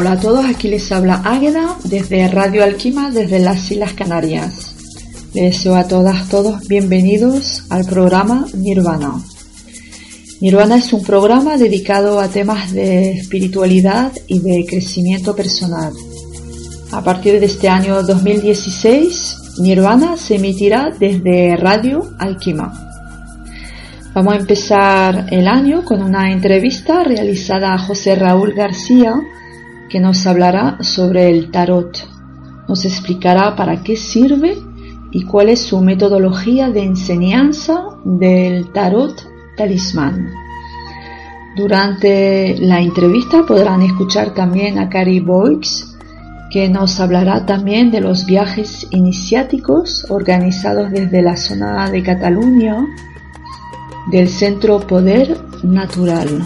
Hola a todos, aquí les habla Águeda desde Radio Alquima desde las Islas Canarias. Les deseo a todas, todos bienvenidos al programa Nirvana. Nirvana es un programa dedicado a temas de espiritualidad y de crecimiento personal. A partir de este año 2016, Nirvana se emitirá desde Radio Alquima. Vamos a empezar el año con una entrevista realizada a José Raúl García, que nos hablará sobre el tarot. Nos explicará para qué sirve y cuál es su metodología de enseñanza del tarot talismán. Durante la entrevista podrán escuchar también a Cari Boix, que nos hablará también de los viajes iniciáticos organizados desde la zona de Cataluña del Centro Poder Natural.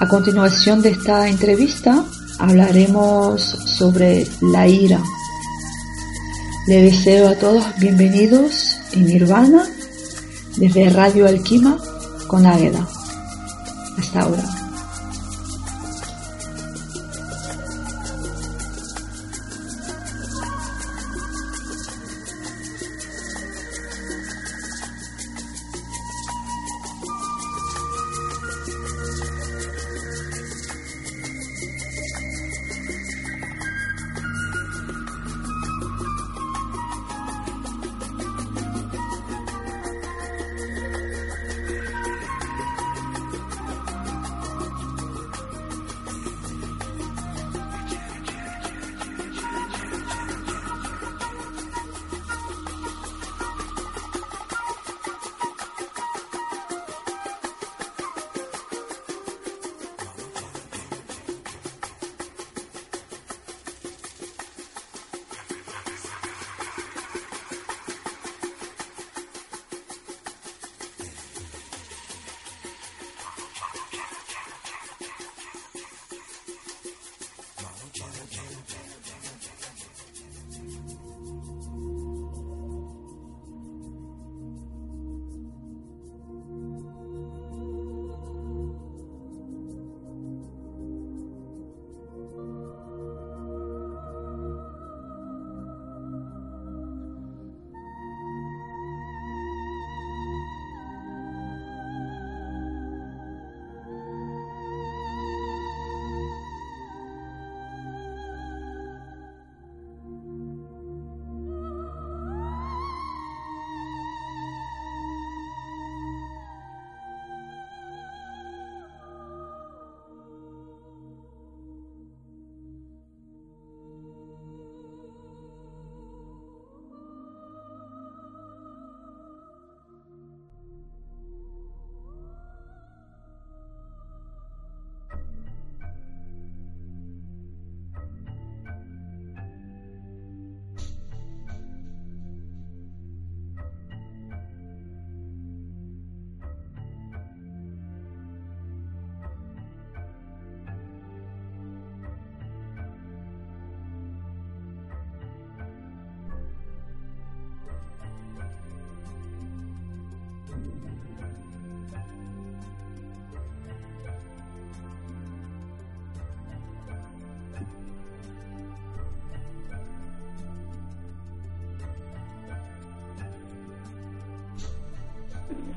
A continuación de esta entrevista hablaremos sobre la ira. Le deseo a todos bienvenidos en Nirvana desde Radio Alquima con Águeda. Hasta ahora.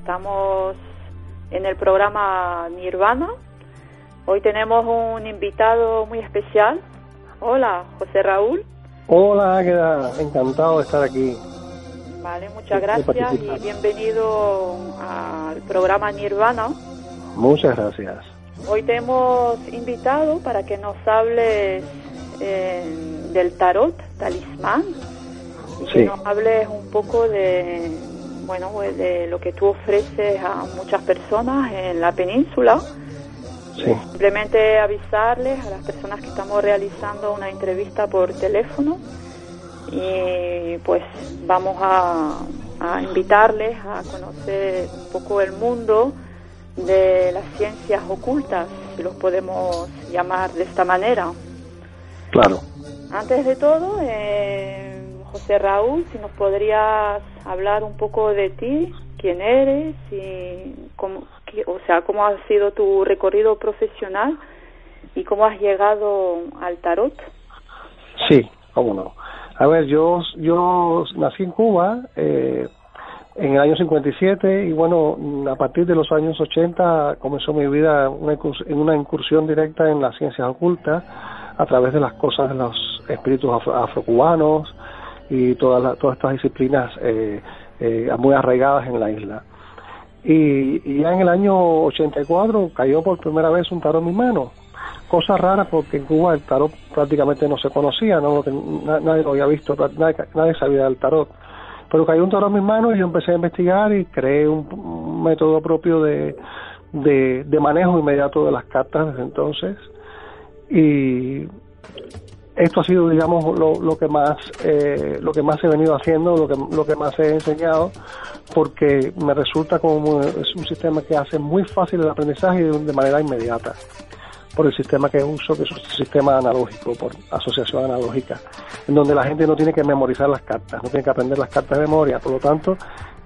Estamos en el programa Nirvana. Hoy tenemos un invitado muy especial. Hola, José Raúl. Hola, encantado de estar aquí. Vale, muchas gracias y bienvenido al programa Nirvana. Muchas gracias. Hoy te hemos invitado para que nos hables eh, del tarot, talismán, y que nos hables un poco de, bueno, pues, de lo que tú ofreces a muchas personas en la península. Simplemente avisarles a las personas que estamos realizando una entrevista por teléfono y pues vamos a, a invitarles a conocer un poco el mundo de las ciencias ocultas, si los podemos llamar de esta manera. Claro. Antes de todo, eh, José Raúl, si nos podrías hablar un poco de ti, quién eres y cómo, o sea, cómo ha sido tu recorrido profesional ¿Y cómo has llegado al tarot? Sí, cómo no. A ver, yo, yo nací en Cuba eh, en el año 57 y bueno, a partir de los años 80 comenzó mi vida en una incursión directa en las ciencias ocultas a través de las cosas de los espíritus afrocubanos y todas, todas estas disciplinas eh, eh, muy arraigadas en la isla. Y, ya en el año 84 cayó por primera vez un tarot en mi mano cosa rara porque en Cuba el tarot prácticamente no se conocía, no nadie lo había visto, nadie, sabía del tarot. Pero cayó un tarot en mis manos y yo empecé a investigar y creé un, método propio de, de, manejo inmediato de las cartas desde entonces. Y esto ha sido, digamos, lo, lo que más eh, lo que más he venido haciendo, lo que lo que más he enseñado, porque me resulta como es un sistema que hace muy fácil el aprendizaje de manera inmediata por el sistema que uso, que es un sistema analógico, por asociación analógica, en donde la gente no tiene que memorizar las cartas, no tiene que aprender las cartas de memoria, por lo tanto,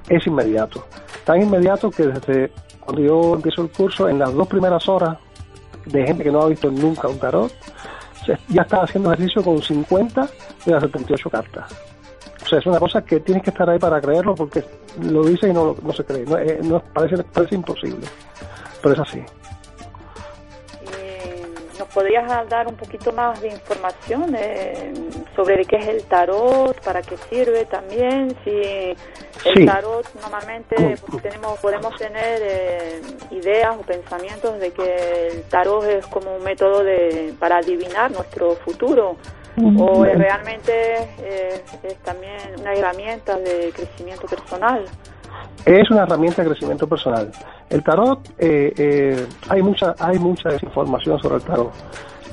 es inmediato. Tan inmediato que desde cuando yo empiezo el curso, en las dos primeras horas de gente que no ha visto nunca un tarot, ya está haciendo ejercicio con 50 de las 78 cartas. O sea, es una cosa que tienes que estar ahí para creerlo porque lo dice y no, no se cree. No, eh, parece, parece imposible, pero es así. ¿Podrías dar un poquito más de información eh, sobre qué es el tarot, para qué sirve también? Si el tarot normalmente tenemos, podemos tener eh, ideas o pensamientos de que el tarot es como un método de, para adivinar nuestro futuro o realmente eh, es también una herramienta de crecimiento personal. Es una herramienta de crecimiento personal. El tarot, eh, eh, hay mucha hay mucha desinformación sobre el tarot.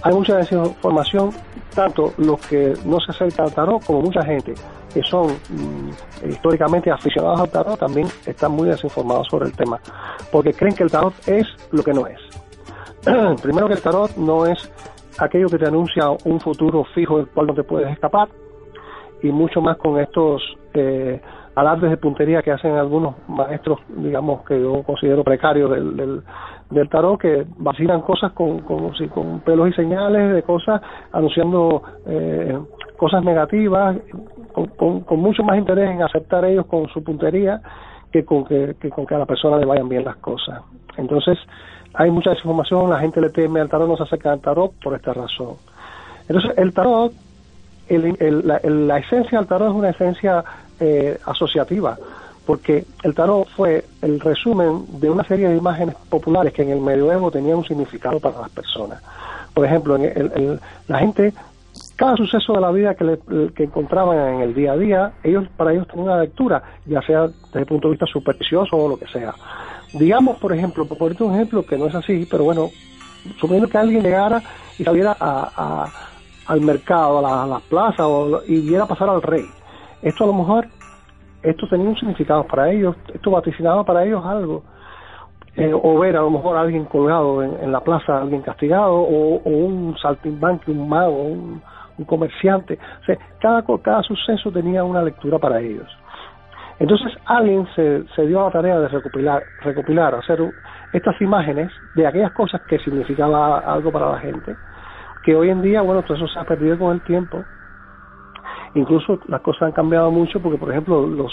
Hay mucha desinformación, tanto los que no se acercan al tarot como mucha gente que son mm, históricamente aficionados al tarot también están muy desinformados sobre el tema, porque creen que el tarot es lo que no es. Primero que el tarot no es aquello que te anuncia un futuro fijo del cual no te puedes escapar, y mucho más con estos... Eh, alardes de puntería que hacen algunos maestros, digamos, que yo considero precarios del, del, tarot, que vacilan cosas con, con, pelos y señales de cosas, anunciando eh, cosas negativas, con, con, mucho más interés en aceptar ellos con su puntería que con que, con que a la persona le vayan bien las cosas. Entonces, hay mucha desinformación, la gente le teme al tarot, no se acerca al tarot por esta razón. Entonces, el tarot, el, la, la esencia del tarot es una esencia eh, asociativa, porque el tarot fue el resumen de una serie de imágenes populares que en el medioevo tenían un significado para las personas. Por ejemplo, en la gente, cada suceso de la vida que, que encontraban en el día a día, ellos para ellos tenían una lectura, ya sea desde el punto de vista supersticioso o lo que sea. Digamos, por ejemplo, por ponerte un ejemplo que no es así, pero bueno, suponiendo que alguien llegara y saliera a, al mercado, a las la plazas y viera pasar al rey esto a lo mejor, esto tenía un significado para ellos, esto vaticinaba para ellos algo. Eh, o ver a lo mejor a alguien colgado en, la plaza, alguien castigado, o, un saltimbanque, un mago, un, comerciante. O sea, cada, cada suceso tenía una lectura para ellos. Entonces alguien se, se dio a la tarea de recopilar, recopilar, hacer estas imágenes de aquellas cosas que significaba algo para la gente, que hoy en día, bueno, todo eso se ha perdido con el tiempo, Incluso las cosas han cambiado mucho porque, por ejemplo, los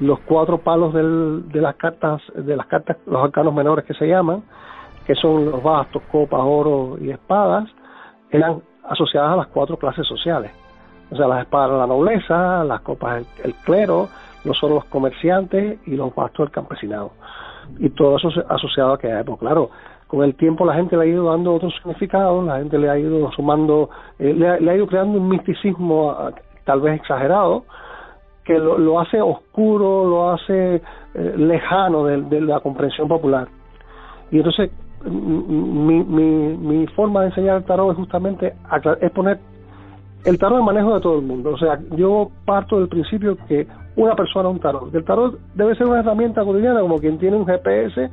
los cuatro palos del, de las cartas, de las cartas, los arcanos menores que se llaman, que son los bastos, copas, oro y espadas, eran asociadas a las cuatro clases sociales. O sea, las espadas la nobleza, las copas el, clero, los oros los comerciantes y los bastos el campesinado. Y todo eso asociado a aquella época. Claro, con el tiempo la gente le ha ido dando otros significados, la gente le ha ido sumando, eh, le, ha, ido creando un misticismo tal vez exagerado, que lo, hace oscuro, lo hace eh, lejano de, la comprensión popular. Y entonces mi, mi, mi forma de enseñar el tarot es justamente es poner el tarot en manejo de todo el mundo. O sea, yo parto del principio que una persona un tarot. El tarot debe ser una herramienta cotidiana como quien tiene un GPS,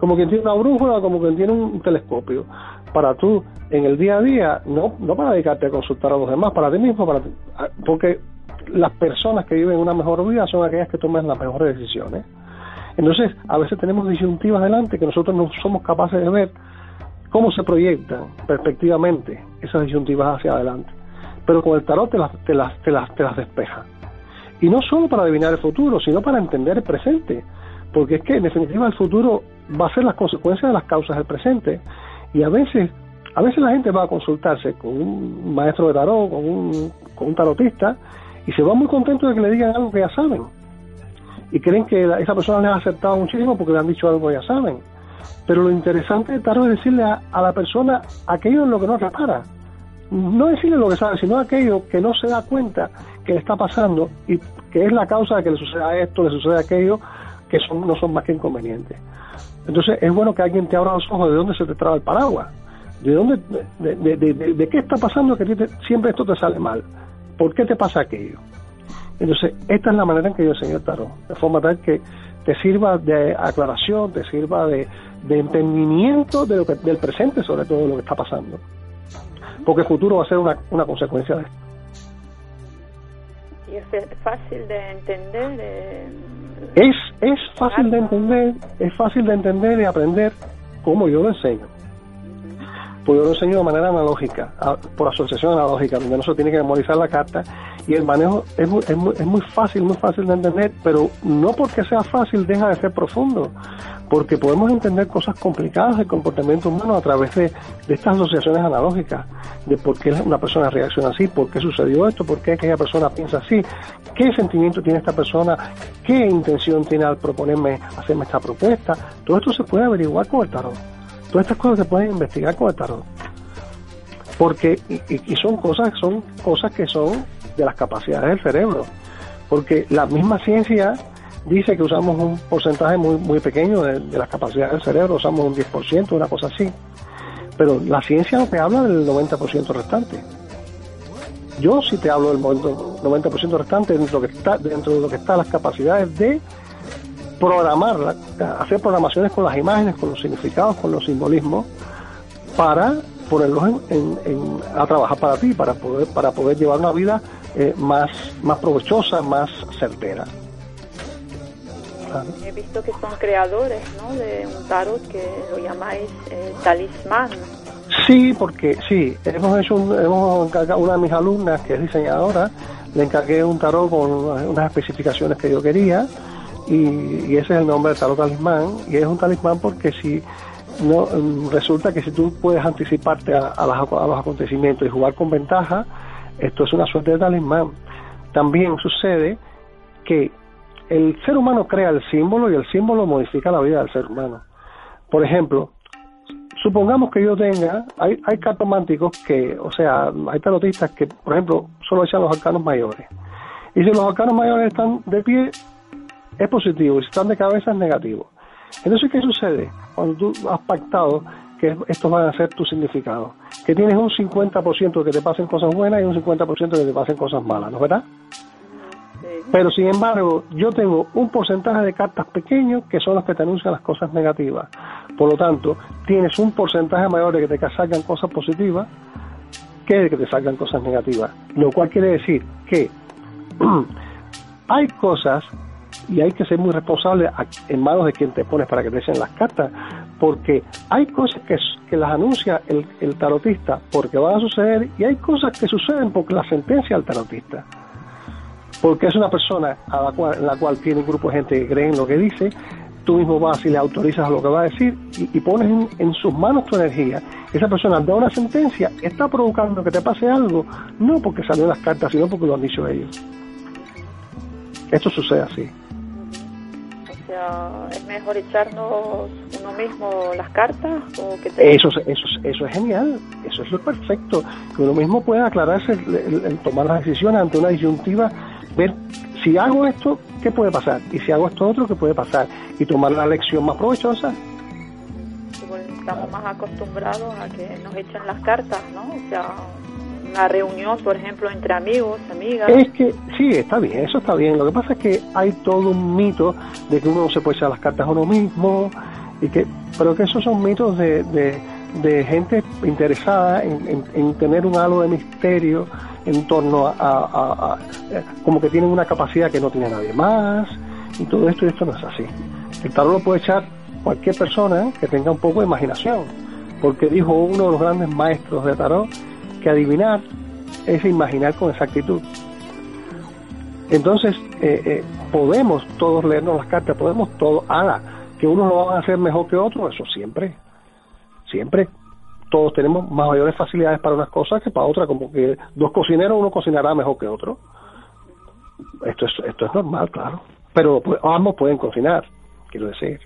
como quien tiene una brújula, como quien tiene un telescopio para tú en el día a día, no, no para dedicarte a consultar a los demás, para ti mismo, para porque las personas que viven una mejor vida son aquellas que toman las mejores decisiones. Entonces, a veces tenemos disyuntivas delante que nosotros no somos capaces de ver cómo se proyectan perspectivamente esas disyuntivas hacia adelante. Pero con el tarot te las, te las, te las, te las despeja. Y no solo para adivinar el futuro, sino para entender el presente. Porque es que en definitiva el futuro va a ser las consecuencias de las causas del presente. Y a veces, a veces la gente va a consultarse con un maestro de tarot, con un, con un tarotista, y se va muy contento de que le digan algo que ya saben. Y creen que esa persona les ha aceptado muchísimo porque le han dicho algo que ya saben. Pero lo interesante de tarot es decirle a, a la persona aquello en lo que no repara no decirle lo que sabe, sino aquello que no se da cuenta que le está pasando y que es la causa de que le suceda esto, le suceda aquello, que son, no son más que inconvenientes. Entonces es bueno que alguien te abra los ojos de dónde se te traba el paraguas, de dónde, de, qué está pasando que siempre esto te sale mal, por qué te pasa aquello. Entonces esta es la manera en que yo enseño el tarot, de forma tal que te sirva de aclaración, te sirva de, entendimiento del presente sobre todo de lo que está pasando porque el futuro va a ser una consecuencia de esto. ¿Y es fácil de entender? Eh, es, es fácil de entender, es fácil de entender y aprender como yo lo enseño. Pues yo lo enseño de manera analógica, por asociación analógica, donde no se tiene que memorizar la carta y el manejo es muy, es muy, es muy fácil, muy fácil de entender, pero no porque sea fácil deja de ser profundo porque podemos entender cosas complicadas del comportamiento humano a través de, estas asociaciones analógicas, de por qué una persona reacciona así, por qué sucedió esto, por qué aquella persona piensa así, qué sentimiento tiene esta persona, qué intención tiene al proponerme hacerme esta propuesta. Todo esto se puede averiguar con el tarot. Todas estas cosas se pueden investigar con el tarot. Porque, y, y son cosas, son cosas que son de las capacidades del cerebro. Porque la misma ciencia dice que usamos un porcentaje muy, muy pequeño de, las capacidades del cerebro, usamos un 10%, una cosa así. Pero la ciencia no te habla del 90% restante. Yo sí te hablo del 90% restante dentro de, lo que está, dentro de lo que está las capacidades de programar, hacer programaciones con las imágenes, con los significados, con los simbolismos, para ponerlos a trabajar para ti, para poder, para poder llevar una vida eh, más, más provechosa, más certera. He visto que son creadores ¿no? de un tarot que lo llamáis eh, talismán. Sí, porque sí, hemos hecho un, hemos encargado, una de mis alumnas que es diseñadora, le encargué un tarot con unas especificaciones que yo quería y, ese es el nombre del tarot talismán y es un talismán porque si no resulta que si tú puedes anticiparte a, a, a los acontecimientos y jugar con ventaja, esto es una suerte de talismán. También sucede que el ser humano crea el símbolo y el símbolo modifica la vida del ser humano. Por ejemplo, supongamos que yo tenga, hay, hay cartománticos que, o sea, hay tarotistas que, por ejemplo, solo echan los arcanos mayores. Y si los arcanos mayores están de pie, es positivo, y si están de cabeza es negativo. Entonces, ¿qué sucede? Cuando tú has pactado que estos van a ser tus significados, que tienes un 50% que te pasen cosas buenas y un 50% que te pasen cosas malas, ¿no es verdad? Pero sin embargo, yo tengo un porcentaje de cartas pequeños que son las que te anuncian las cosas negativas. Por lo tanto, tienes un porcentaje mayor de que te salgan cosas positivas que de que te salgan cosas negativas. Lo cual quiere decir que hay cosas y hay que ser muy responsable en manos de quien te pones para que te echen las cartas, porque hay cosas que, que las anuncia el, el tarotista porque van a suceder y hay cosas que suceden porque la sentencia al tarotista porque es una persona a la cual, la cual tiene un grupo de gente que cree en lo que dice, tú mismo vas y le autorizas a lo que va a decir y, pones en, sus manos tu energía. Esa persona da una sentencia, está provocando que te pase algo, no porque salió las cartas, sino porque lo han dicho ellos. Esto sucede así. Sea, es mejor echarnos uno mismo las cartas o que eso, eso, eso es genial, eso es lo perfecto, que uno mismo pueda aclararse, el tomar las decisiones ante una disyuntiva ver si hago esto, ¿qué puede pasar? Y si hago esto otro, ¿qué puede pasar? Y tomar la lección más provechosa. Estamos más acostumbrados a que nos echen las cartas, ¿no? O sea, una reunión, por ejemplo, entre amigos, amigas. Es que sí, está bien, eso está bien. Lo que pasa es que hay todo un mito de que uno no se puede echar las cartas a uno mismo, y que, pero que esos son mitos de, de, gente interesada en, en tener un halo de misterio en torno a, como que tienen una capacidad que no tiene nadie más y todo esto y esto no es así. El tarot lo puede echar cualquier persona que tenga un poco de imaginación. porque dijo uno de los grandes maestros de tarot que adivinar es imaginar con exactitud. Entonces, eh, eh, podemos todos leernos las cartas, podemos todos, ahora, que unos lo van a hacer mejor que otros, eso siempre, siempre. Todos tenemos mayores facilidades para unas cosas que para otras, como que dos cocineros, uno cocinará mejor que otro. Esto es, esto es normal, claro. Pero pues, ambos pueden cocinar, quiero decir.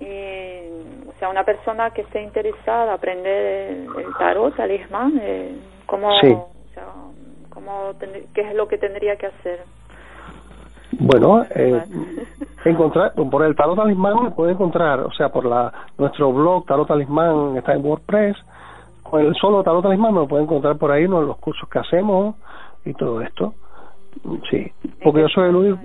o sea, una persona que esté interesada en aprender el tarot, talismán, eh, ¿cómo, ¿qué es lo que tendría que hacer? Bueno, eh, encontrar por el tarot talismán me puede encontrar, o sea, por la nuestro blog tarot talismán está en WordPress. Con el solo tarot talismán me puede encontrar por ahí ¿no? los cursos que hacemos y todo esto. Sí, porque yo soy el único.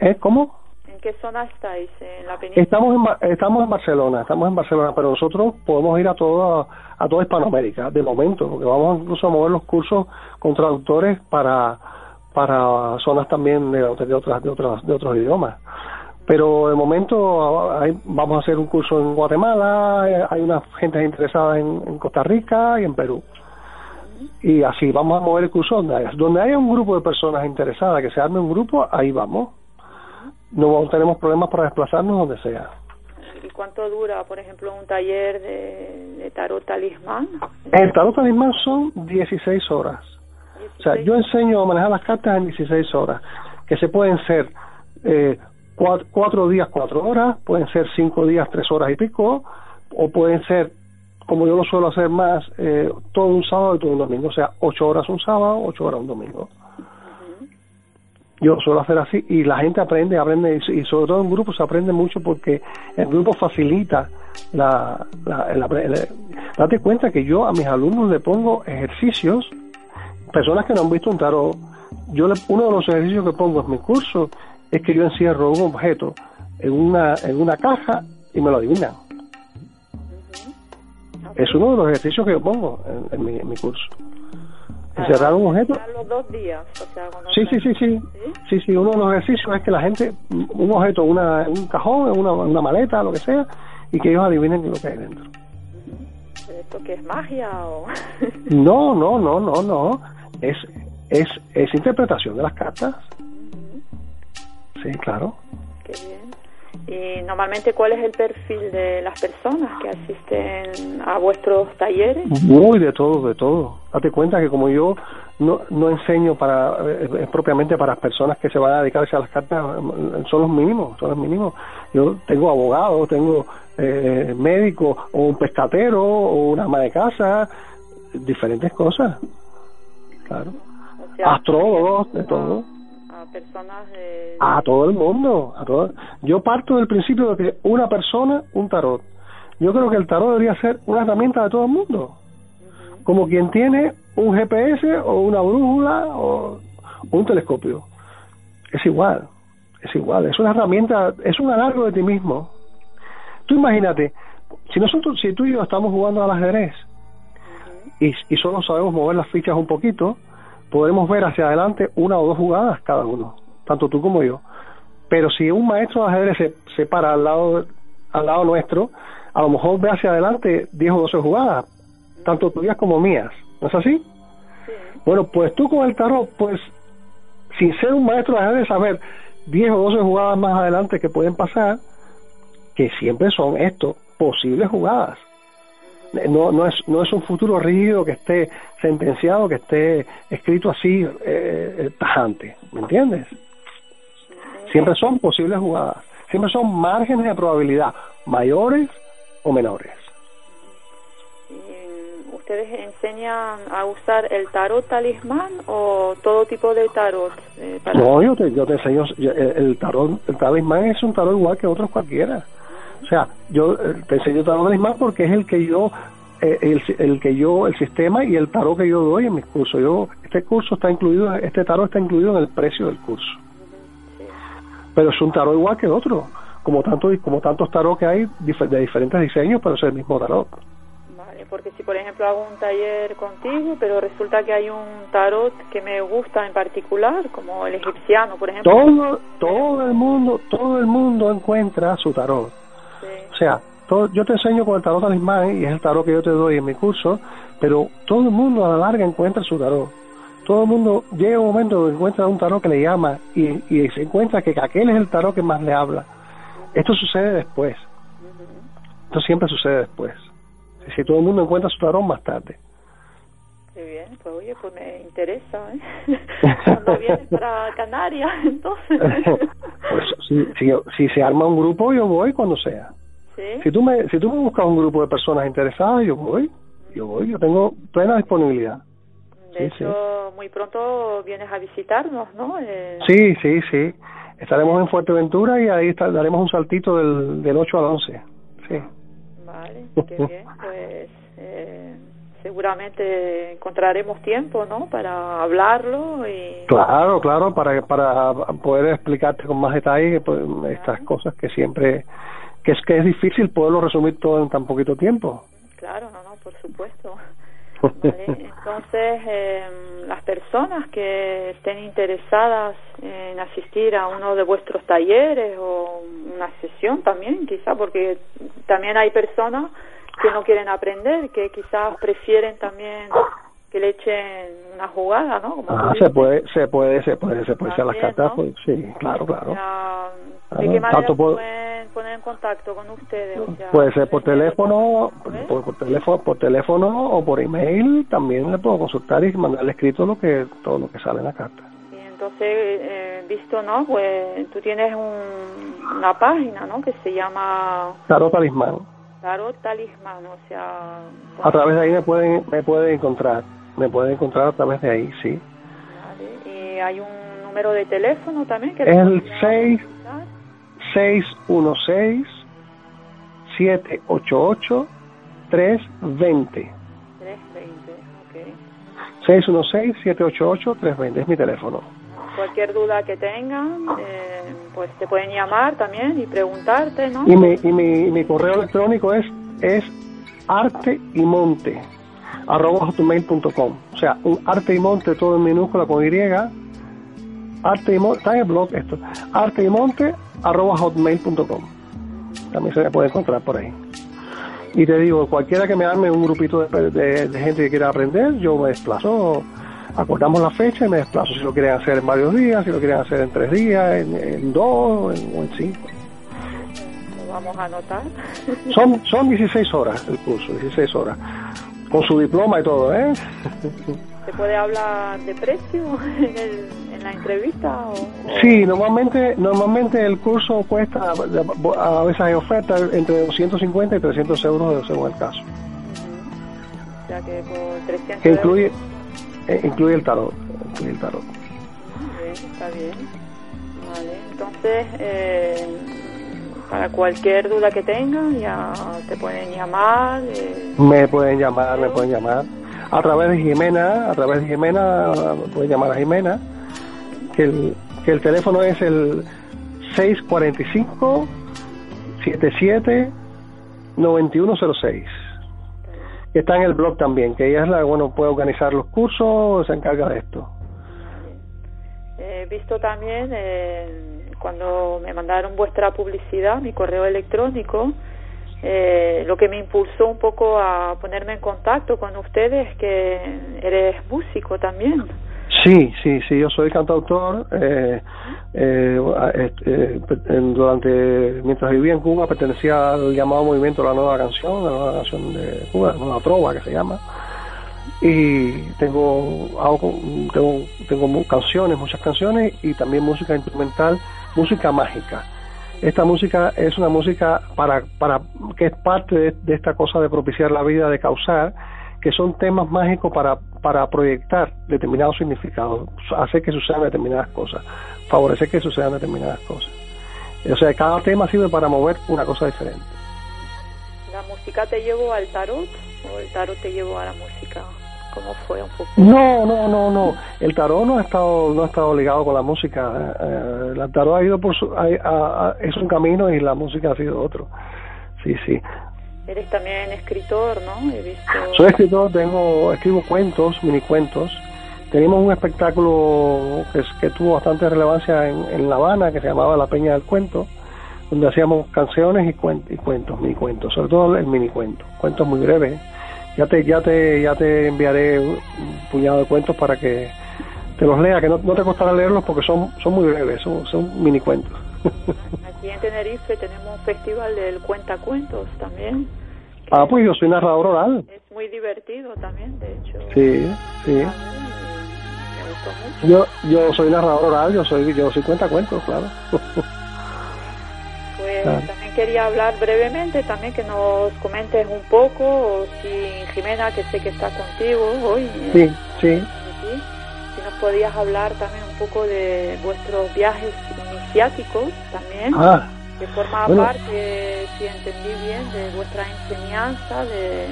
¿Eh? ¿Cómo? ¿En qué zona estáis? ¿En la península? Estamos en, en Barcelona, estamos en Barcelona, pero nosotros podemos ir a toda a toda Hispanoamérica de momento, porque vamos incluso a mover los cursos con traductores para para zonas también de, otras de otras de otros idiomas. Pero de momento vamos a hacer un curso en Guatemala, hay una gente interesada en Costa Rica y en Perú y así vamos a mover el curso donde haya. Donde haya un grupo de personas interesadas, que se arme un grupo, ahí vamos. No tenemos problemas para desplazarnos donde sea. ¿Y cuánto dura, por ejemplo, un taller de, tarot talismán? El tarot talismán son 16 horas. O sea, yo enseño a manejar las cartas en 16 horas, que se pueden ser eh, cuatro, días, cuatro horas, pueden ser cinco días, tres horas y pico, o pueden ser como yo lo suelo hacer más, eh, todo un sábado y todo un domingo, o sea, ocho horas un sábado, ocho horas un domingo. Yo suelo hacer así y la gente aprende, aprende y sobre todo en grupo se aprende mucho porque el grupo facilita la, la, date cuenta que yo a mis alumnos le pongo ejercicios, personas que no han visto un tarot, yo le, uno de los ejercicios que pongo en mi curso es que yo encierro un objeto en una, en una caja y me lo adivinan. Es uno de los ejercicios que yo pongo en, mi, curso. Encerrar un objeto. Los dos días, sí, sí, sí, sí, sí, sí. Uno de los ejercicios es que la gente, un objeto, una, un cajón, una, una maleta, lo que sea, y que ellos adivinen lo que hay dentro. ¿Esto qué es magia o...? no, no, no, no, no. Es, es, es interpretación de las cartas. Sí, claro. Qué bien. Y normalmente, ¿cuál es el perfil de las personas que asisten a vuestros talleres? Muy de todo, de todo. Date cuenta que como yo no, no enseño para eh, propiamente para las personas que se van a dedicarse a las cartas, son los mínimos, son los mínimos. Yo tengo abogados, tengo eh, médicos, o un pescatero, o una ama de casa, diferentes cosas. Claro. Astrólogos, de todo personas de... A todo el mundo, a todo. Yo parto del principio de que una persona, un tarot. Yo creo que el tarot debería ser una herramienta de todo el mundo. Como quien tiene un GPS o una brújula o un telescopio. Es igual, es igual. Es una herramienta, es un alargo de ti mismo. Tú imagínate, si nosotros, si tú y yo estamos jugando al ajedrez y, y solo sabemos mover las fichas un poquito, podremos ver hacia adelante una o dos jugadas cada uno, tanto tú como yo. Pero si un maestro de ajedrez se, para al lado, al lado nuestro, a lo mejor ve hacia adelante 10 o 12 jugadas, tanto tuyas como mías. ¿No es así? Bueno, pues tú con el tarot, pues, sin ser un maestro de ajedrez, saber 10 o 12 jugadas más adelante que pueden pasar, que siempre son esto, posibles jugadas no, no, es, no es un futuro rígido que esté sentenciado, que esté escrito así eh, eh, tajante, ¿me entiendes? Siempre son posibles jugadas, siempre son márgenes de probabilidad, mayores o menores. ¿Ustedes enseñan a usar el tarot talismán o todo tipo de tarot? Eh, no, yo te, yo te enseño, el tarot, el talismán es un tarot igual que otros cualquiera. O sea, yo te enseño tarot talismán porque es el que yo eh, el, el, que yo, el sistema y el tarot que yo doy en mis cursos. Yo, este curso está incluido, este tarot está incluido en el precio del curso. Pero es un tarot igual que otro, como tanto, como tantos tarot que hay de diferentes diseños, pero es el mismo tarot. Vale, porque si por ejemplo hago un taller contigo, pero resulta que hay un tarot que me gusta en particular, como el egipciano, por ejemplo. Todo, todo el mundo, todo el mundo encuentra su tarot O sea, todo, yo te enseño con el tarot talismán y es el tarot que yo te doy en mi curso, pero todo el mundo a la larga encuentra su tarot. Todo el mundo llega un momento que encuentra un tarot que le llama y, y se encuentra que aquel es el tarot que más le habla. Esto sucede después. Esto siempre sucede después. Si todo el mundo encuentra su tarot más tarde. Qué bien, pues oye, pues me interesa, ¿eh? Cuando vienes para Canarias, entonces. pues si, si, si, se arma un grupo, yo voy cuando sea. ¿Sí? Si tú me, si tú me buscas un grupo de personas interesadas, yo voy, yo voy, yo tengo plena disponibilidad. De hecho, muy pronto vienes a visitarnos, ¿no? Eh... Sí, sí, sí. Estaremos en Fuerteventura y ahí daremos un saltito del, del 8 al 11. Sí. Vale, qué bien. Pues eh, seguramente encontraremos tiempo, ¿no? Para hablarlo y... Claro, claro, para, para poder explicarte con más detalle pues, estas cosas que siempre... que es que es difícil poderlo resumir todo en tan poquito tiempo. Claro, no, no, por supuesto. Vale, entonces, eh, las personas que estén interesadas en asistir a uno de vuestros talleres o una sesión también, quizá, porque también hay personas que no quieren aprender, que quizás prefieren también que le echen una jugada, ¿no? Como ah, se puede, se puede, se puede, se puede hacer las cartas, pues, sí, claro, claro. ¿De qué manera pueden poner en contacto con ustedes? puede ser por teléfono, por, por, teléfono, por teléfono o por email, también le puedo consultar y mandarle escrito lo que todo lo que sale en la carta. Y entonces, eh, visto, ¿no? Pues tú tienes un, una página, ¿no? Que se llama... Tarot Talismán. Tarot Talismán, o sea... A través de ahí me pueden, me pueden encontrar me puede encontrar a través de ahí, sí. Vale. ¿Y hay un número de teléfono también? Que es el 6, 616 788 320. 320, ok. 616-788-320 es mi teléfono. Cualquier duda que tengan, eh, pues te pueden llamar también y preguntarte, ¿no? Y mi, y mi, mi correo electrónico es, es arte y monte arroba hotmail.com. O sea, un arte y monte todo en minúscula con Y. Arte está en el blog esto. Arte y monte arroba hotmail.com. También se me puede encontrar por ahí. Y te digo, cualquiera que me arme un grupito de, gente que quiera aprender, yo me desplazo, acordamos la fecha y me desplazo. Si lo quieren hacer en varios días, si lo quieren hacer en tres días, en, dos o en cinco. Lo vamos a anotar. Son, son 16 horas el curso, 16 horas con su diploma y todo, ¿eh? ¿Se puede hablar de precio en, la entrevista? O, Sí, normalmente normalmente el curso cuesta, a veces hay ofertas entre 250 y 300 euros según el caso. O sea que por 300 que incluye, eh, incluye el tarot. Incluye el tarot. Está bien. Vale, entonces... Eh, para cualquier duda que tengan ya te pueden llamar. Eh. Me pueden llamar, me pueden llamar. A través de Jimena, a través de Jimena, pueden llamar a Jimena, que el, que el teléfono es el 645 77 9106 está en el blog también, que ella es la, bueno, puede organizar los cursos, se encarga de esto. He visto también eh, cuando me mandaron vuestra publicidad, mi correo electrónico, eh, lo que me impulsó un poco a ponerme en contacto con ustedes es que eres músico también. Sí, sí, sí, yo soy cantautor. Eh, eh, eh, durante mientras vivía en Cuba pertenecía al llamado movimiento La Nueva Canción, la nueva canción de Cuba, la nueva trova que se llama. Y tengo, hago, tengo, tengo canciones, muchas canciones y también música instrumental música mágica. Esta música es una música para, para que es parte de, esta cosa de propiciar la vida, de causar, que son temas mágicos para, para proyectar determinados significados, hacer que sucedan determinadas cosas, favorecer que sucedan determinadas cosas. O sea, cada tema sirve para mover una cosa diferente. ¿La música te llevó al tarot o el tarot te llevó a la música? cómo fue un poco. No, no, no, no. El tarot no ha estado, no ha estado ligado con la música. Eh, el tarot ha ido por su, es un camino y la música ha sido otro. Sí, sí. Eres también escritor, ¿no? He visto... Soy escritor, tengo, escribo cuentos, mini cuentos. Tenemos un espectáculo que, tuvo bastante relevancia en, en La Habana que se llamaba La Peña del Cuento, donde hacíamos canciones y, cuentos, mini cuentos, sobre todo el mini cuento, cuentos muy breves. Ya te, ya te, ya te enviaré un puñado de cuentos para que te los lea, que no, te costará leerlos porque son, son muy breves, son, son mini cuentos. Aquí en Tenerife tenemos un festival del cuentacuentos también. Ah, pues yo soy narrador oral. Es muy divertido también, de hecho. Sí, sí. Yo, yo soy narrador oral, yo soy, yo soy cuentacuentos, claro. Pues también quería hablar brevemente, también que nos comentes un poco, o si Jimena, que sé que está contigo hoy. Sí, sí. Nos podías hablar también un poco de vuestros viajes iniciáticos también. Ah, que forma parte, si entendí bien, de vuestra enseñanza, de,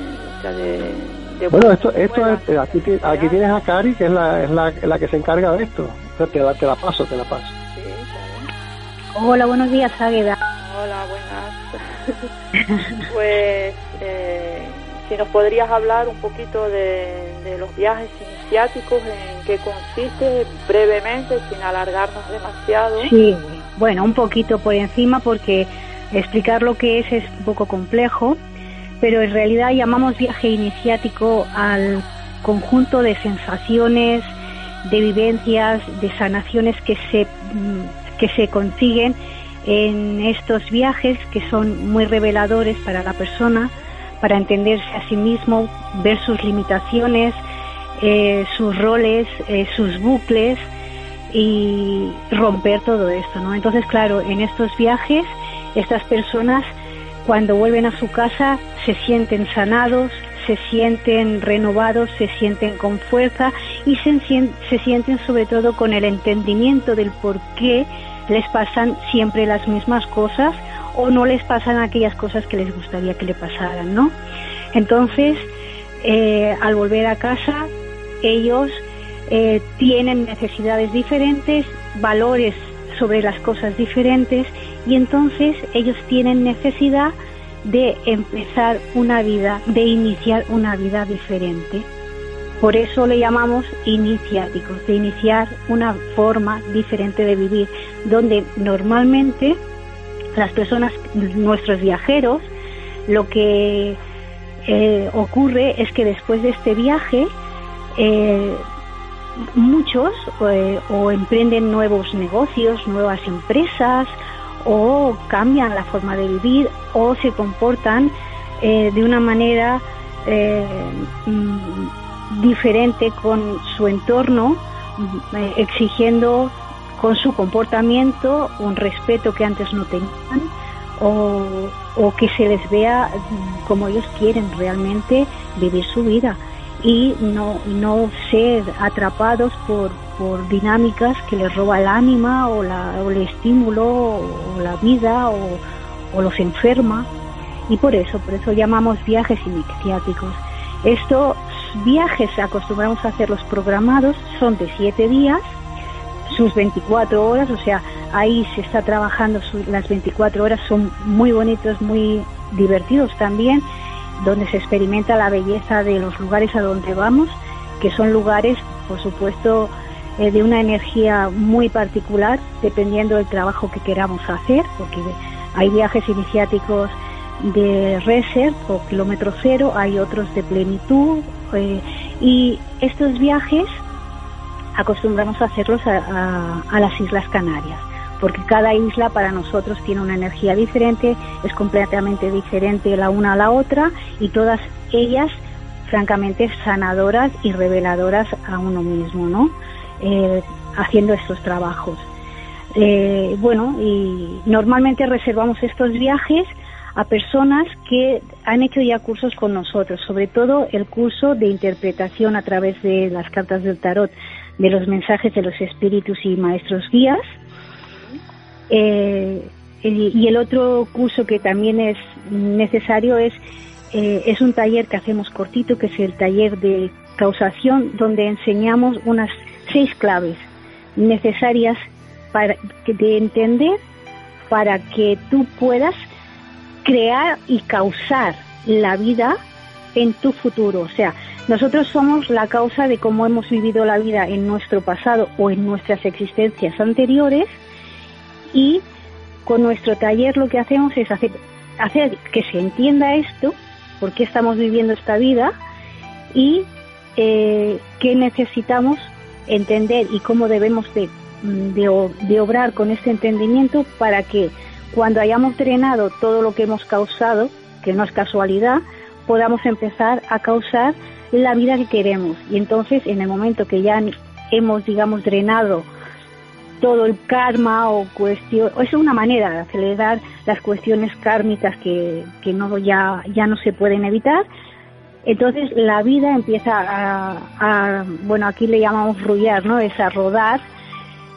de, bueno, esto, esto es, aquí, aquí tienes a Cari, que es la, es la, la que se encarga de esto. Te la, te la paso, te la paso. Sí, Hola, buenos días, Águeda. Hola, buenas. pues, eh, si nos podrías hablar un poquito de, los viajes iniciáticos, en qué consiste, brevemente, sin alargarnos demasiado. Sí, bueno, un poquito por encima porque explicar lo que es es un poco complejo, pero en realidad llamamos viaje iniciático al conjunto de sensaciones, de vivencias, de sanaciones que se, mm, que se consiguen en estos viajes que son muy reveladores para la persona, para entenderse a sí mismo, ver sus limitaciones, eh, sus roles, eh, sus bucles y romper todo esto, ¿no? Entonces, claro, en estos viajes, estas personas cuando vuelven a su casa se sienten sanados, se sienten renovados, se sienten con fuerza y se, se sienten sobre todo con el entendimiento del por qué les pasan siempre las mismas cosas o no les pasan aquellas cosas que les gustaría que le pasaran, ¿no? Entonces, eh, al volver a casa, ellos eh, tienen necesidades diferentes, valores sobre las cosas diferentes y entonces ellos tienen necesidad de empezar una vida, de iniciar una vida diferente. Por eso le llamamos iniciáticos, de iniciar una forma diferente de vivir, donde normalmente las personas, nuestros viajeros, lo que eh, ocurre es que después de este viaje, eh, muchos eh, o emprenden nuevos negocios, nuevas empresas, o cambian la forma de vivir, o se comportan de una manera mm, diferente con su entorno, exigiendo con su comportamiento un respeto que antes no tenían o, o que se les vea como ellos quieren realmente vivir su vida y no, no ser atrapados por, por dinámicas que les roba el ánima o, la, o el estímulo o la vida o, o los enferma y por eso, por eso llamamos viajes iniciáticos. Estos viajes acostumbramos a hacerlos programados, son de siete días sus 24 horas, o sea, ahí se está trabajando las 24 horas, son muy bonitos, muy divertidos también, donde se experimenta la belleza de los lugares a donde vamos, que son lugares, por supuesto, eh, de una energía muy particular, dependiendo del trabajo que queramos hacer, porque hay viajes iniciáticos de reset o kilómetro cero, hay otros de plenitud, eh, y estos viajes acostumbramos a hacerlos a, las Islas Canarias, porque cada isla para nosotros tiene una energía diferente, es completamente diferente la una a la otra y todas ellas francamente sanadoras y reveladoras a uno mismo, ¿no? Eh, haciendo estos trabajos. Eh, bueno, y normalmente reservamos estos viajes a personas que han hecho ya cursos con nosotros, sobre todo el curso de interpretación a través de las cartas del tarot de los mensajes de los espíritus y maestros guías. Eh, y el otro curso que también es necesario es, eh, es un taller que hacemos cortito, que es el taller de causación, donde enseñamos unas seis claves necesarias para de entender para que tú puedas crear y causar la vida en tu futuro. O sea, nosotros somos la causa de cómo hemos vivido la vida en nuestro pasado o en nuestras existencias anteriores y con nuestro taller lo que hacemos es hacer, que se entienda esto, por qué estamos viviendo esta vida y eh, qué necesitamos entender y cómo debemos de, de, obrar con este entendimiento para que cuando hayamos drenado todo lo que hemos causado, que no es casualidad, podamos empezar a causar la vida que queremos. Y entonces, en el momento que ya hemos, digamos, drenado todo el karma o cuestión, es una manera de acelerar las cuestiones kármicas que, que no ya, ya no se pueden evitar, entonces la vida empieza a, bueno, aquí le llamamos rullar, ¿no? Es a rodar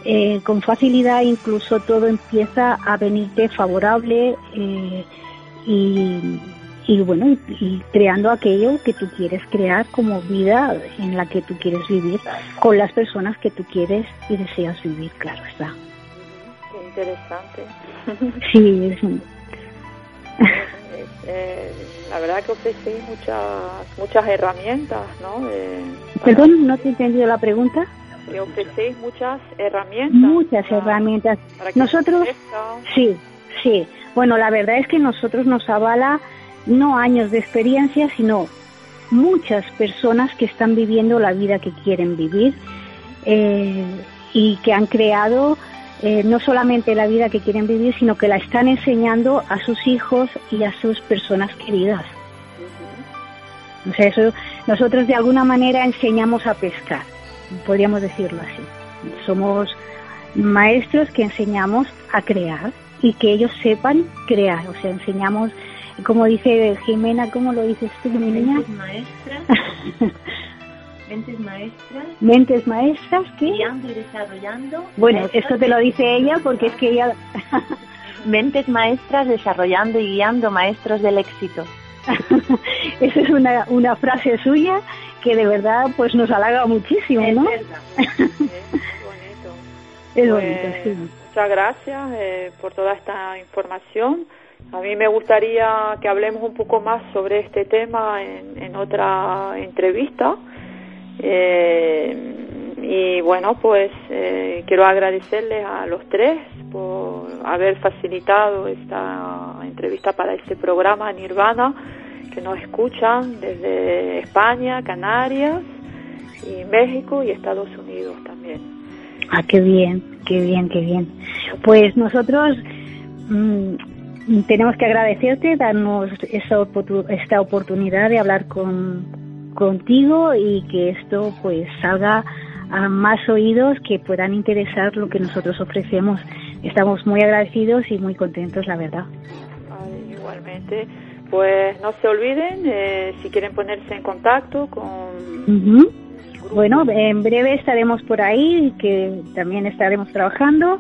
eh, con facilidad, incluso todo empieza a venirte favorable eh, y, y, bueno, y, creando aquello que tú quieres crear como vida en la que tú quieres vivir con las personas que tú quieres y deseas vivir, claro está. Qué interesante. Sí, es, eh, la verdad que ofrecéis muchas muchas herramientas, ¿no? Perdón, no te he entendido la pregunta. Que ofrecéis muchas herramientas. Muchas herramientas. Nosotros, sí, sí. Bueno, la verdad es que nosotros nos avala no años de experiencia, sino muchas personas que están viviendo la vida que quieren vivir eh, y que han creado eh, no solamente la vida que quieren vivir, sino que la están enseñando a sus hijos y a sus personas queridas. O sea, eso, nosotros de alguna manera enseñamos a pescar, podríamos decirlo así. Somos maestros que enseñamos a crear y que ellos sepan crear. O sea, enseñamos, como dice Jimena, ¿cómo lo dices tú, mi niña? Mentes maestras. Mentes maestras que... Guiando y desarrollando. Bueno, esto te lo dice ella porque es que ella... Mentes maestras desarrollando y guiando maestros del éxito. Esa es una, una frase suya que de verdad pues nos halaga muchísimo, ¿no? Es, bonito. Es bonito, pues, sí. Muchas gracias eh, por toda esta información. A mí me gustaría que hablemos un poco más sobre este tema en, otra entrevista. Eh, y bueno, pues eh, quiero agradecerles a los tres por haber facilitado esta entrevista para este programa Nirvana, que nos escuchan desde España, Canarias y México y Estados Unidos también. Ah, qué bien, qué bien, qué bien. Pues nosotros mm, tenemos que agradecerte, darnos esa, esta oportunidad de hablar con, contigo y que esto pues salga a más oídos que puedan interesar lo que nosotros ofrecemos. Estamos muy agradecidos y muy contentos, la verdad. igualmente. Pues no se olviden, eh, si quieren ponerse en contacto con... Bueno, en breve estaremos por ahí, que también estaremos trabajando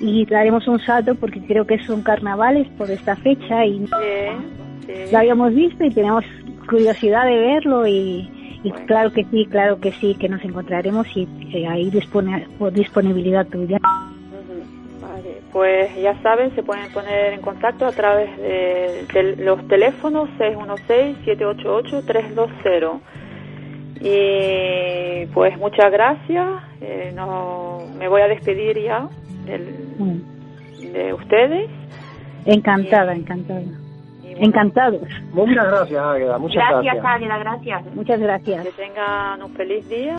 y daremos un salto porque creo que son carnavales por esta fecha y lo habíamos visto y tenemos curiosidad de verlo y, claro que sí, claro que sí, que nos encontraremos y eh, ahí dispone, por disponibilidad tuya. Vale, pues ya saben, se pueden poner en contacto a través de, los teléfonos 616-788-320. Y pues muchas gracias, eh, no, me voy a despedir ya mm. de ustedes. Encantada, encantada. Encantados. Muchas gracias, Águeda. Muchas gracias. Gracias, Águeda. Gracias. Muchas gracias. Que tengan un feliz día.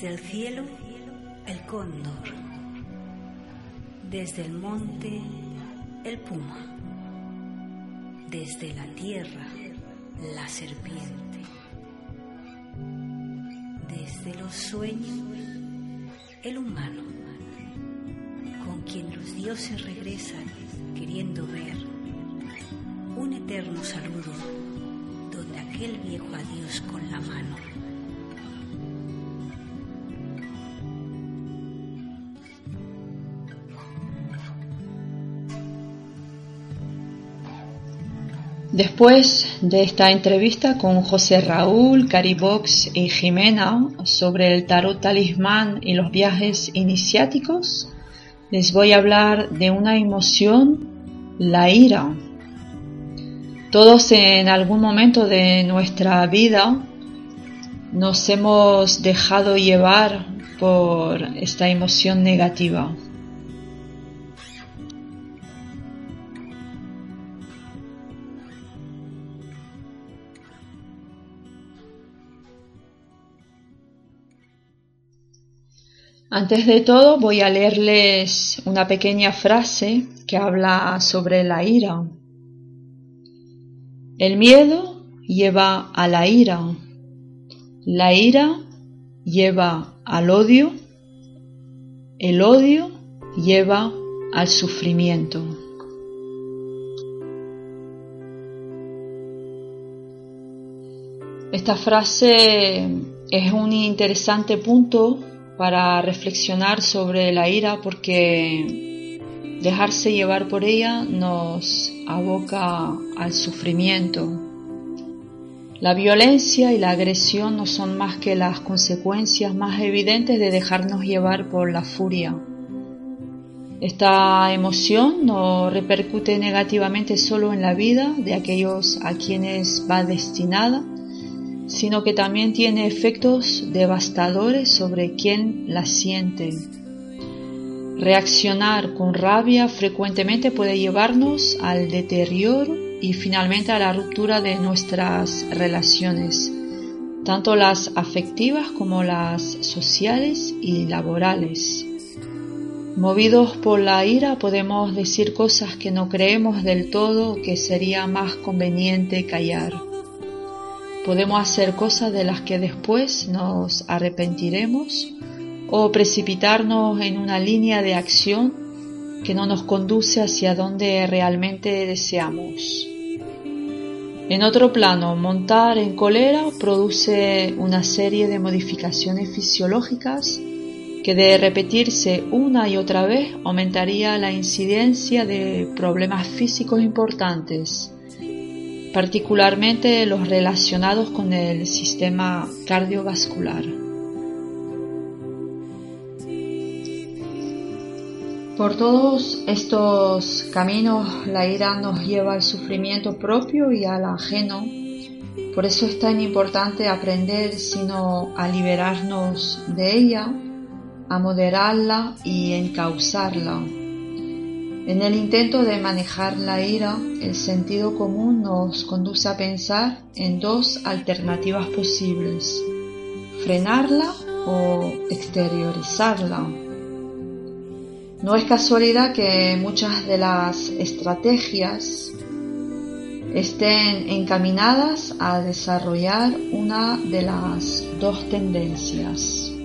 Desde el cielo, el cóndor. Desde el monte, el puma. Desde la tierra, la serpiente. Desde los sueños, el humano. quien los dioses regresan queriendo ver un eterno saludo donde aquel viejo adiós con la mano. Después de esta entrevista con José Raúl, Caribox y Jimena sobre el tarot talismán y los viajes iniciáticos, les voy a hablar de una emoción, la ira. Todos en algún momento de nuestra vida nos hemos dejado llevar por esta emoción negativa. Antes de todo voy a leerles una pequeña frase que habla sobre la ira. El miedo lleva a la ira. La ira lleva al odio. El odio lleva al sufrimiento. Esta frase es un interesante punto para reflexionar sobre la ira porque dejarse llevar por ella nos aboca al sufrimiento. La violencia y la agresión no son más que las consecuencias más evidentes de dejarnos llevar por la furia. Esta emoción no repercute negativamente solo en la vida de aquellos a quienes va destinada, sino que también tiene efectos devastadores sobre quien la siente. Reaccionar con rabia frecuentemente puede llevarnos al deterioro y finalmente a la ruptura de nuestras relaciones, tanto las afectivas como las sociales y laborales. Movidos por la ira podemos decir cosas que no creemos del todo que sería más conveniente callar. Podemos hacer cosas de las que después nos arrepentiremos o precipitarnos en una línea de acción que no nos conduce hacia donde realmente deseamos. En otro plano, montar en cólera produce una serie de modificaciones fisiológicas que de repetirse una y otra vez aumentaría la incidencia de problemas físicos importantes particularmente los relacionados con el sistema cardiovascular. Por todos estos caminos la ira nos lleva al sufrimiento propio y al ajeno. Por eso es tan importante aprender sino a liberarnos de ella, a moderarla y encauzarla en el intento de manejar la ira, el sentido común nos conduce a pensar en dos alternativas posibles, frenarla o exteriorizarla. No es casualidad que muchas de las estrategias estén encaminadas a desarrollar una de las dos tendencias.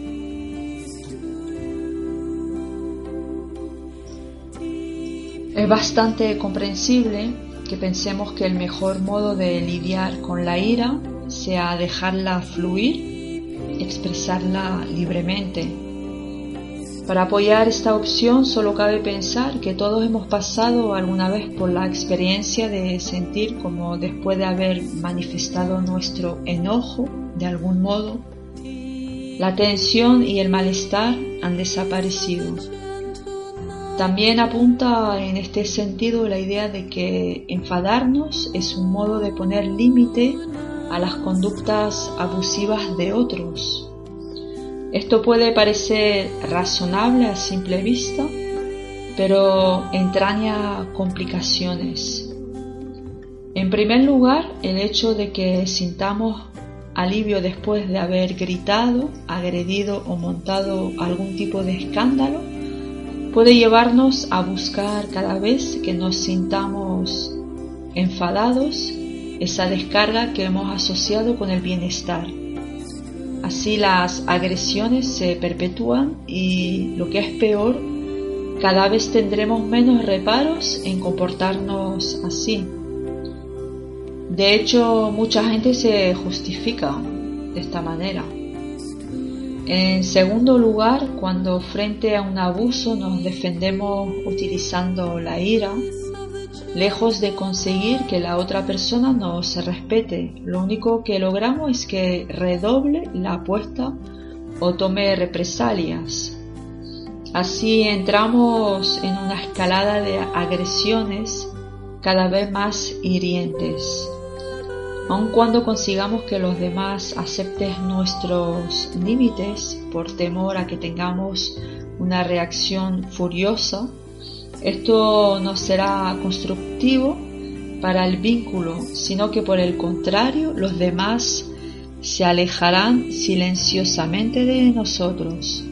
Es bastante comprensible que pensemos que el mejor modo de lidiar con la ira sea dejarla fluir, expresarla libremente. Para apoyar esta opción solo cabe pensar que todos hemos pasado alguna vez por la experiencia de sentir como después de haber manifestado nuestro enojo de algún modo, la tensión y el malestar han desaparecido también apunta en este sentido la idea de que enfadarnos es un modo de poner límite a las conductas abusivas de otros. Esto puede parecer razonable a simple vista, pero entraña complicaciones. En primer lugar, el hecho de que sintamos alivio después de haber gritado, agredido o montado algún tipo de escándalo puede llevarnos a buscar cada vez que nos sintamos enfadados esa descarga que hemos asociado con el bienestar. Así las agresiones se perpetúan y lo que es peor, cada vez tendremos menos reparos en comportarnos así. De hecho, mucha gente se justifica de esta manera. En segundo lugar, cuando frente a un abuso nos defendemos utilizando la ira, lejos de conseguir que la otra persona nos respete, lo único que logramos es que redoble la apuesta o tome represalias. Así entramos en una escalada de agresiones cada vez más hirientes. Aun cuando consigamos que los demás acepten nuestros límites por temor a que tengamos una reacción furiosa, esto no será constructivo para el vínculo, sino que por el contrario los demás se alejarán silenciosamente de nosotros,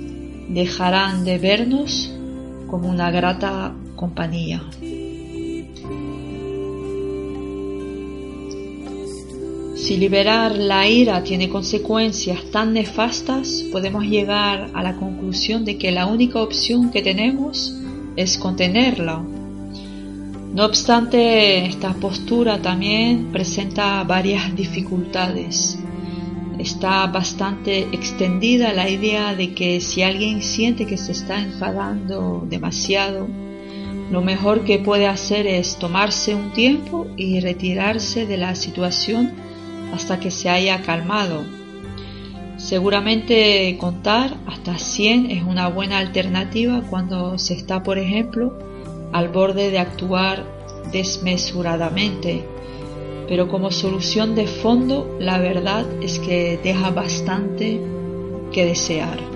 dejarán de vernos como una grata compañía. Si liberar la ira tiene consecuencias tan nefastas, podemos llegar a la conclusión de que la única opción que tenemos es contenerla. No obstante, esta postura también presenta varias dificultades. Está bastante extendida la idea de que si alguien siente que se está enfadando demasiado, lo mejor que puede hacer es tomarse un tiempo y retirarse de la situación hasta que se haya calmado. Seguramente contar hasta 100 es una buena alternativa cuando se está, por ejemplo, al borde de actuar desmesuradamente. Pero como solución de fondo, la verdad es que deja bastante que desear.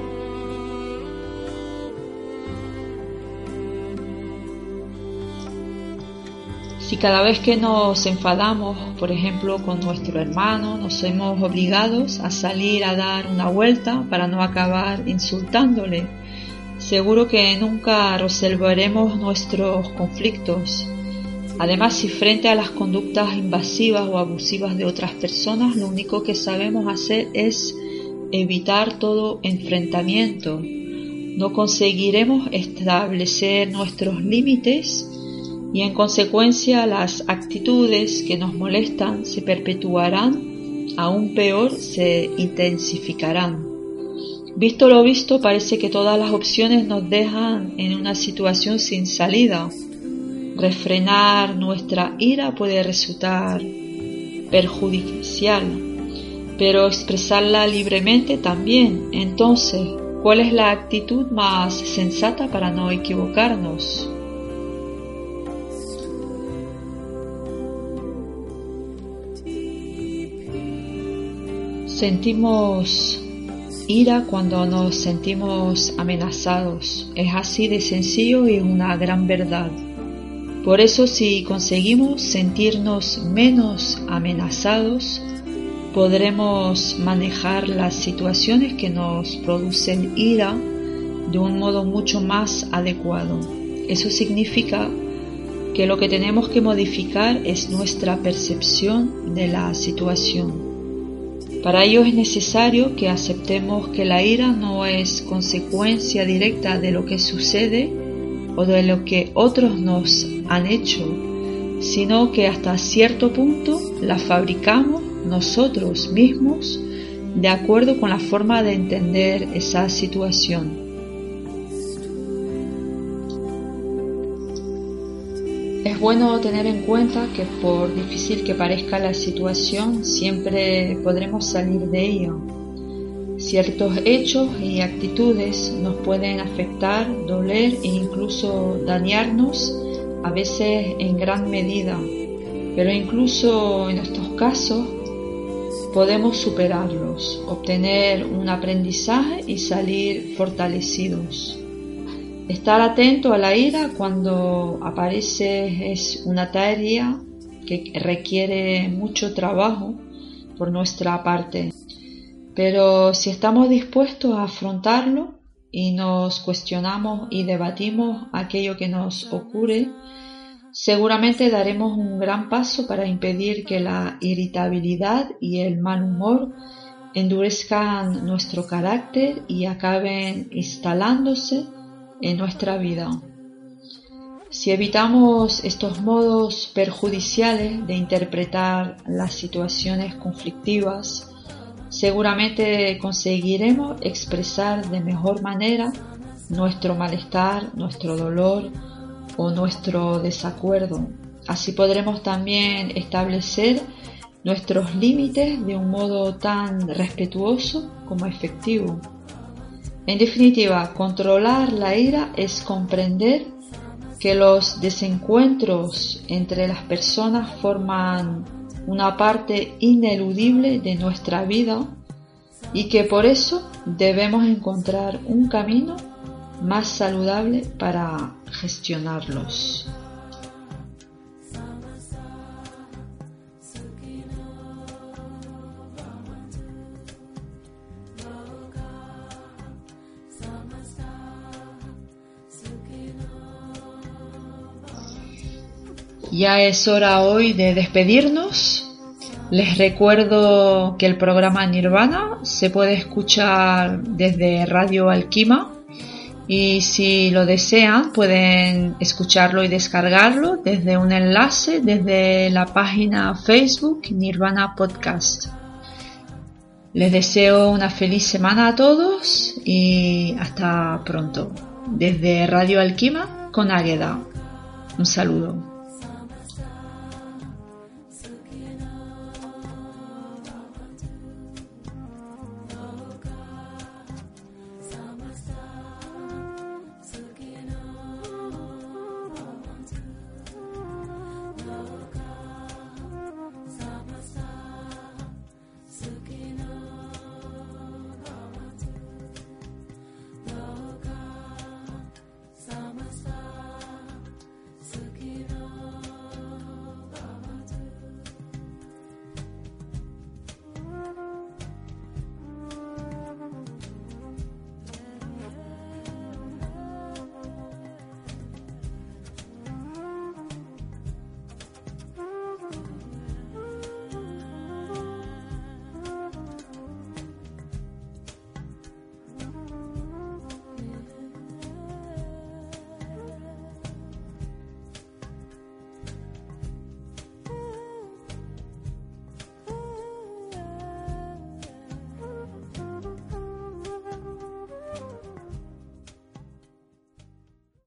Si cada vez que nos enfadamos, por ejemplo, con nuestro hermano, nos hemos obligados a salir a dar una vuelta para no acabar insultándole, seguro que nunca resolveremos nuestros conflictos. Además, si frente a las conductas invasivas o abusivas de otras personas, lo único que sabemos hacer es evitar todo enfrentamiento, no conseguiremos establecer nuestros límites y en consecuencia las actitudes que nos molestan se perpetuarán, aún peor se intensificarán. Visto lo visto, parece que todas las opciones nos dejan en una situación sin salida. Refrenar nuestra ira puede resultar perjudicial, pero expresarla libremente también. Entonces, ¿cuál es la actitud más sensata para no equivocarnos? Sentimos ira cuando nos sentimos amenazados. Es así de sencillo y una gran verdad. Por eso si conseguimos sentirnos menos amenazados, podremos manejar las situaciones que nos producen ira de un modo mucho más adecuado. Eso significa que lo que tenemos que modificar es nuestra percepción de la situación. Para ello es necesario que aceptemos que la ira no es consecuencia directa de lo que sucede o de lo que otros nos han hecho, sino que hasta cierto punto la fabricamos nosotros mismos de acuerdo con la forma de entender esa situación. Es bueno tener en cuenta que por difícil que parezca la situación, siempre podremos salir de ella. Ciertos hechos y actitudes nos pueden afectar, doler e incluso dañarnos, a veces en gran medida, pero incluso en estos casos podemos superarlos, obtener un aprendizaje y salir fortalecidos. Estar atento a la ira cuando aparece es una tarea que requiere mucho trabajo por nuestra parte. Pero si estamos dispuestos a afrontarlo y nos cuestionamos y debatimos aquello que nos ocurre, seguramente daremos un gran paso para impedir que la irritabilidad y el mal humor endurezcan nuestro carácter y acaben instalándose en nuestra vida. Si evitamos estos modos perjudiciales de interpretar las situaciones conflictivas, seguramente conseguiremos expresar de mejor manera nuestro malestar, nuestro dolor o nuestro desacuerdo. Así podremos también establecer nuestros límites de un modo tan respetuoso como efectivo. En definitiva, controlar la ira es comprender que los desencuentros entre las personas forman una parte ineludible de nuestra vida y que por eso debemos encontrar un camino más saludable para gestionarlos. Ya es hora hoy de despedirnos. Les recuerdo que el programa Nirvana se puede escuchar desde Radio Alquima y si lo desean pueden escucharlo y descargarlo desde un enlace desde la página Facebook Nirvana Podcast. Les deseo una feliz semana a todos y hasta pronto. Desde Radio Alquima con Águeda. Un saludo.